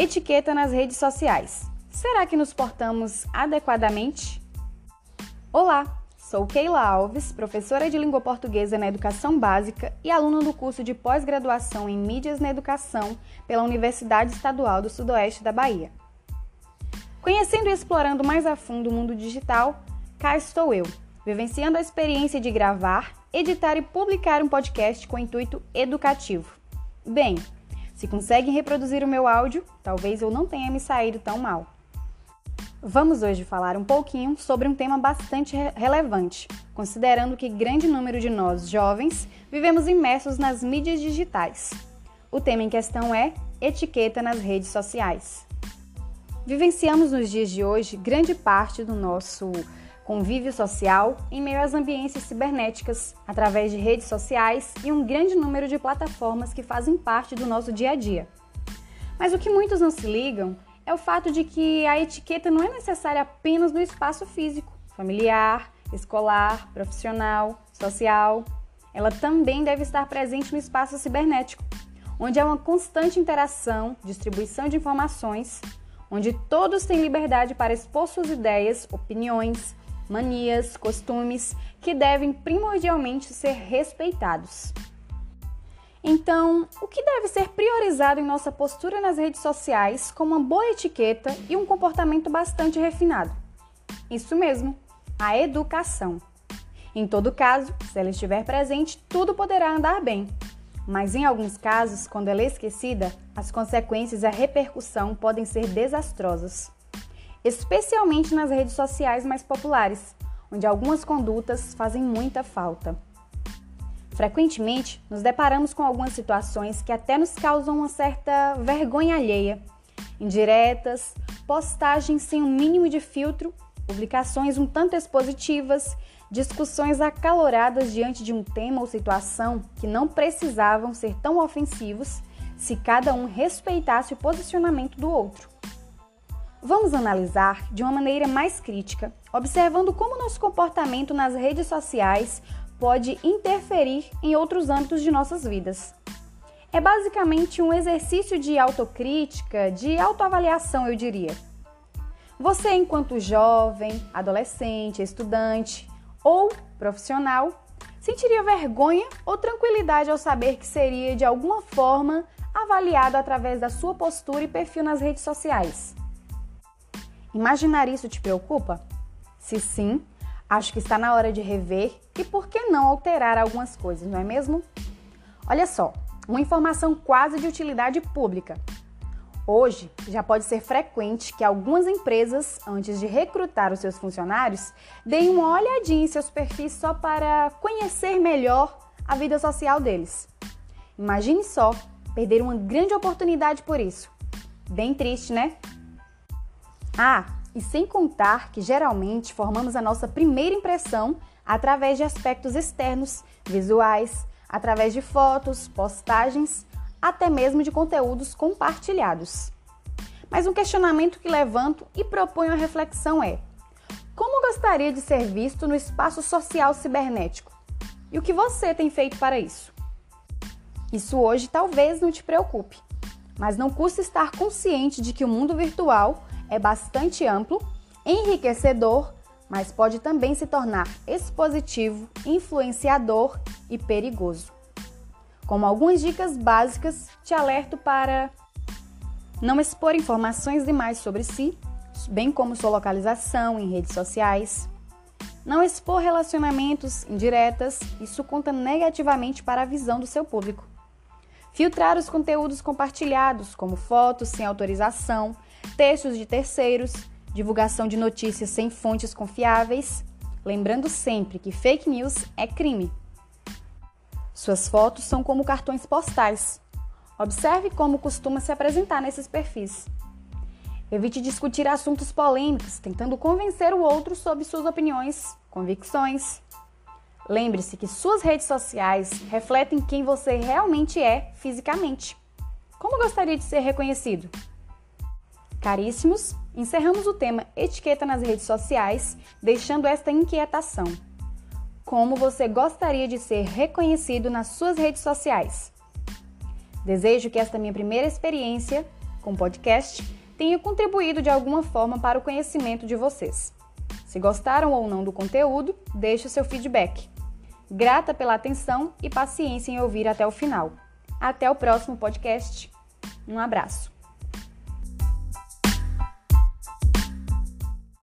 Etiqueta nas redes sociais. Será que nos portamos adequadamente? Olá, sou Keila Alves, professora de língua portuguesa na educação básica e aluna do curso de pós-graduação em mídias na educação pela Universidade Estadual do Sudoeste da Bahia. Conhecendo e explorando mais a fundo o mundo digital, cá estou eu, vivenciando a experiência de gravar, editar e publicar um podcast com intuito educativo. Bem, se conseguem reproduzir o meu áudio, talvez eu não tenha me saído tão mal. Vamos hoje falar um pouquinho sobre um tema bastante re relevante, considerando que grande número de nós, jovens, vivemos imersos nas mídias digitais. O tema em questão é etiqueta nas redes sociais. Vivenciamos nos dias de hoje grande parte do nosso convívio social em meio às ambiências cibernéticas, através de redes sociais e um grande número de plataformas que fazem parte do nosso dia a dia. Mas o que muitos não se ligam é o fato de que a etiqueta não é necessária apenas no espaço físico, familiar, escolar, profissional, social. Ela também deve estar presente no espaço cibernético, onde há uma constante interação, distribuição de informações, onde todos têm liberdade para expor suas ideias, opiniões, manias, costumes que devem primordialmente ser respeitados. Então, o que deve ser priorizado em nossa postura nas redes sociais com uma boa etiqueta e um comportamento bastante refinado? Isso mesmo, a educação. Em todo caso, se ela estiver presente, tudo poderá andar bem. Mas em alguns casos, quando ela é esquecida, as consequências e a repercussão podem ser desastrosas especialmente nas redes sociais mais populares, onde algumas condutas fazem muita falta. Frequentemente, nos deparamos com algumas situações que até nos causam uma certa vergonha alheia. Indiretas, postagens sem um mínimo de filtro, publicações um tanto expositivas, discussões acaloradas diante de um tema ou situação que não precisavam ser tão ofensivos se cada um respeitasse o posicionamento do outro. Vamos analisar de uma maneira mais crítica, observando como nosso comportamento nas redes sociais pode interferir em outros âmbitos de nossas vidas. É basicamente um exercício de autocrítica, de autoavaliação, eu diria. Você, enquanto jovem, adolescente, estudante ou profissional, sentiria vergonha ou tranquilidade ao saber que seria de alguma forma avaliado através da sua postura e perfil nas redes sociais? Imaginar isso te preocupa? Se sim, acho que está na hora de rever e por que não alterar algumas coisas, não é mesmo? Olha só, uma informação quase de utilidade pública. Hoje, já pode ser frequente que algumas empresas, antes de recrutar os seus funcionários, deem uma olhadinha em seus perfis só para conhecer melhor a vida social deles. Imagine só perder uma grande oportunidade por isso. Bem triste, né? Ah, e sem contar que geralmente formamos a nossa primeira impressão através de aspectos externos, visuais, através de fotos, postagens, até mesmo de conteúdos compartilhados. Mas um questionamento que levanto e proponho a reflexão é: como gostaria de ser visto no espaço social cibernético? E o que você tem feito para isso? Isso hoje talvez não te preocupe, mas não custa estar consciente de que o mundo virtual é bastante amplo, enriquecedor, mas pode também se tornar expositivo, influenciador e perigoso. Como algumas dicas básicas, te alerto para não expor informações demais sobre si, bem como sua localização em redes sociais. Não expor relacionamentos indiretas, isso conta negativamente para a visão do seu público. Filtrar os conteúdos compartilhados, como fotos sem autorização, textos de terceiros, divulgação de notícias sem fontes confiáveis, lembrando sempre que fake news é crime. Suas fotos são como cartões postais. Observe como costuma se apresentar nesses perfis. Evite discutir assuntos polêmicos, tentando convencer o outro sobre suas opiniões, convicções. Lembre-se que suas redes sociais refletem quem você realmente é fisicamente. Como gostaria de ser reconhecido? Caríssimos, encerramos o tema etiqueta nas redes sociais, deixando esta inquietação. Como você gostaria de ser reconhecido nas suas redes sociais? Desejo que esta minha primeira experiência com podcast tenha contribuído de alguma forma para o conhecimento de vocês. Se gostaram ou não do conteúdo, deixe o seu feedback. Grata pela atenção e paciência em ouvir até o final. Até o próximo podcast. Um abraço.